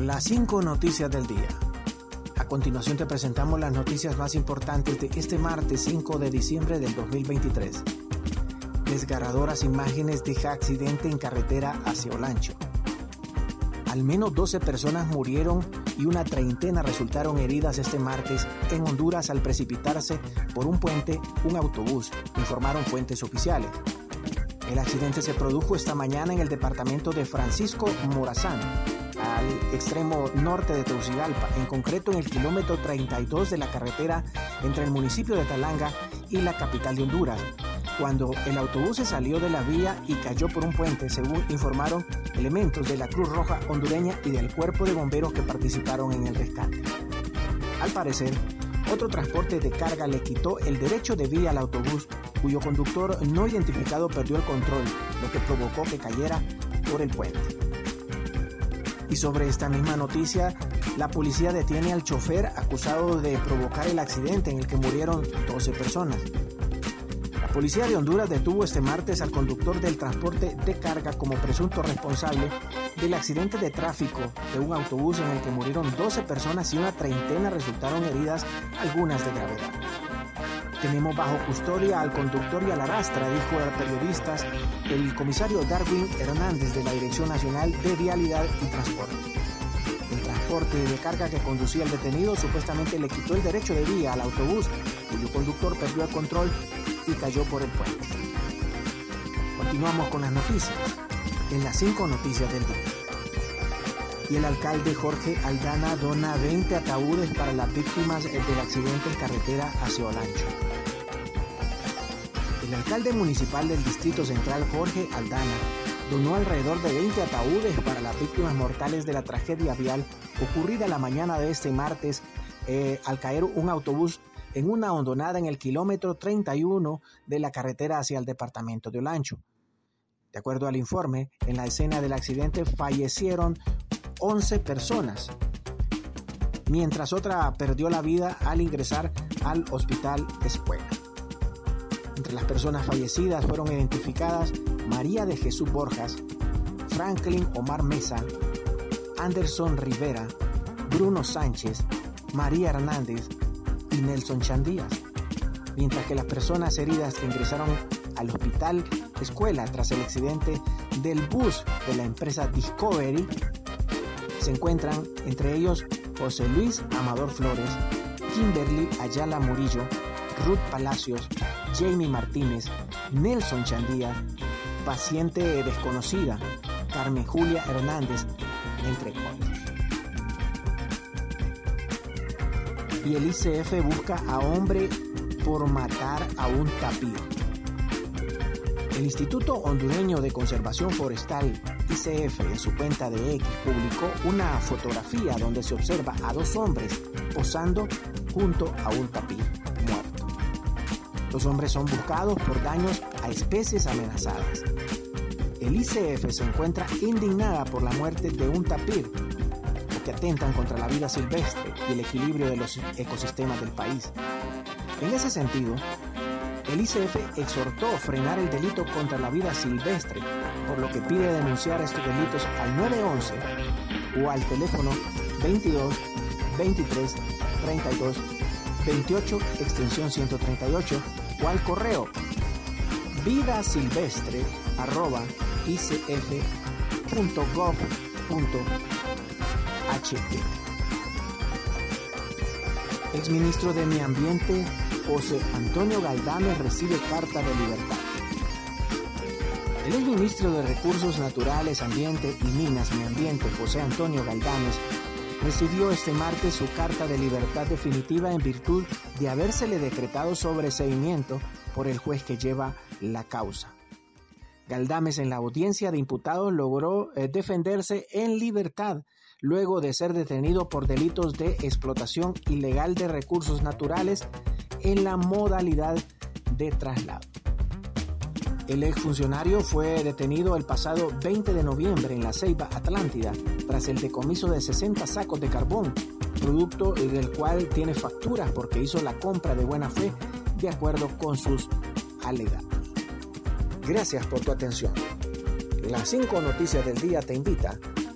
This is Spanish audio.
Las cinco noticias del día. A continuación te presentamos las noticias más importantes de este martes 5 de diciembre del 2023. Desgarradoras imágenes de accidente en carretera hacia Olancho. Al menos 12 personas murieron y una treintena resultaron heridas este martes en Honduras al precipitarse por un puente un autobús, informaron fuentes oficiales. El accidente se produjo esta mañana en el departamento de Francisco Morazán, al extremo norte de Tegucigalpa, en concreto en el kilómetro 32 de la carretera entre el municipio de Talanga y la capital de Honduras, cuando el autobús se salió de la vía y cayó por un puente, según informaron elementos de la Cruz Roja hondureña y del cuerpo de bomberos que participaron en el rescate. Al parecer, otro transporte de carga le quitó el derecho de vía al autobús cuyo conductor no identificado perdió el control, lo que provocó que cayera por el puente. Y sobre esta misma noticia, la policía detiene al chofer acusado de provocar el accidente en el que murieron 12 personas. Policía de Honduras detuvo este martes al conductor del transporte de carga como presunto responsable del accidente de tráfico de un autobús en el que murieron 12 personas y una treintena resultaron heridas, algunas de gravedad. Tenemos bajo custodia al conductor y a la rastra, dijo a periodistas el comisario Darwin Hernández de la Dirección Nacional de Vialidad y Transporte. El transporte de carga que conducía el detenido supuestamente le quitó el derecho de vía al autobús, cuyo conductor perdió el control y cayó por el puente. Continuamos con las noticias, en las cinco noticias del día y el alcalde Jorge Aldana dona 20 ataúdes para las víctimas del accidente en carretera hacia Olancho. El alcalde municipal del Distrito Central, Jorge Aldana, donó alrededor de 20 ataúdes para las víctimas mortales de la tragedia vial ocurrida la mañana de este martes eh, al caer un autobús en una hondonada en el kilómetro 31 de la carretera hacia el departamento de Olancho. De acuerdo al informe, en la escena del accidente fallecieron 11 personas, mientras otra perdió la vida al ingresar al hospital escuela. Entre las personas fallecidas fueron identificadas María de Jesús Borjas, Franklin Omar Mesa, Anderson Rivera, Bruno Sánchez, María Hernández y Nelson Chandías, mientras que las personas heridas que ingresaron al hospital escuela tras el accidente del bus de la empresa Discovery se encuentran entre ellos José Luis Amador Flores, Kimberly Ayala Murillo, Ruth Palacios, Jamie Martínez, Nelson Chandía, paciente desconocida, Carmen Julia Hernández, entre otros. Y el ICF busca a hombre por matar a un tapir. El Instituto Hondureño de Conservación Forestal, ICF, en su cuenta de X publicó una fotografía donde se observa a dos hombres posando junto a un tapir muerto. Los hombres son buscados por daños a especies amenazadas. El ICF se encuentra indignada por la muerte de un tapir atentan contra la vida silvestre y el equilibrio de los ecosistemas del país. En ese sentido, el ICF exhortó frenar el delito contra la vida silvestre, por lo que pide denunciar estos delitos al 911 o al teléfono 22 23 32 28 extensión 138 o al correo vida silvestre arroba Exministro de Mi Ambiente José Antonio Galdames recibe carta de libertad. El exministro de Recursos Naturales, Ambiente y Minas Mi Ambiente, José Antonio Galdames, recibió este martes su carta de libertad definitiva en virtud de habérsele decretado sobreseimiento por el juez que lleva la causa. Galdames en la audiencia de imputados logró eh, defenderse en libertad luego de ser detenido por delitos de explotación ilegal de recursos naturales en la modalidad de traslado. El exfuncionario fue detenido el pasado 20 de noviembre en la Ceiba Atlántida tras el decomiso de 60 sacos de carbón, producto del cual tiene facturas porque hizo la compra de buena fe de acuerdo con sus alegatos. Gracias por tu atención. Las cinco noticias del día te invita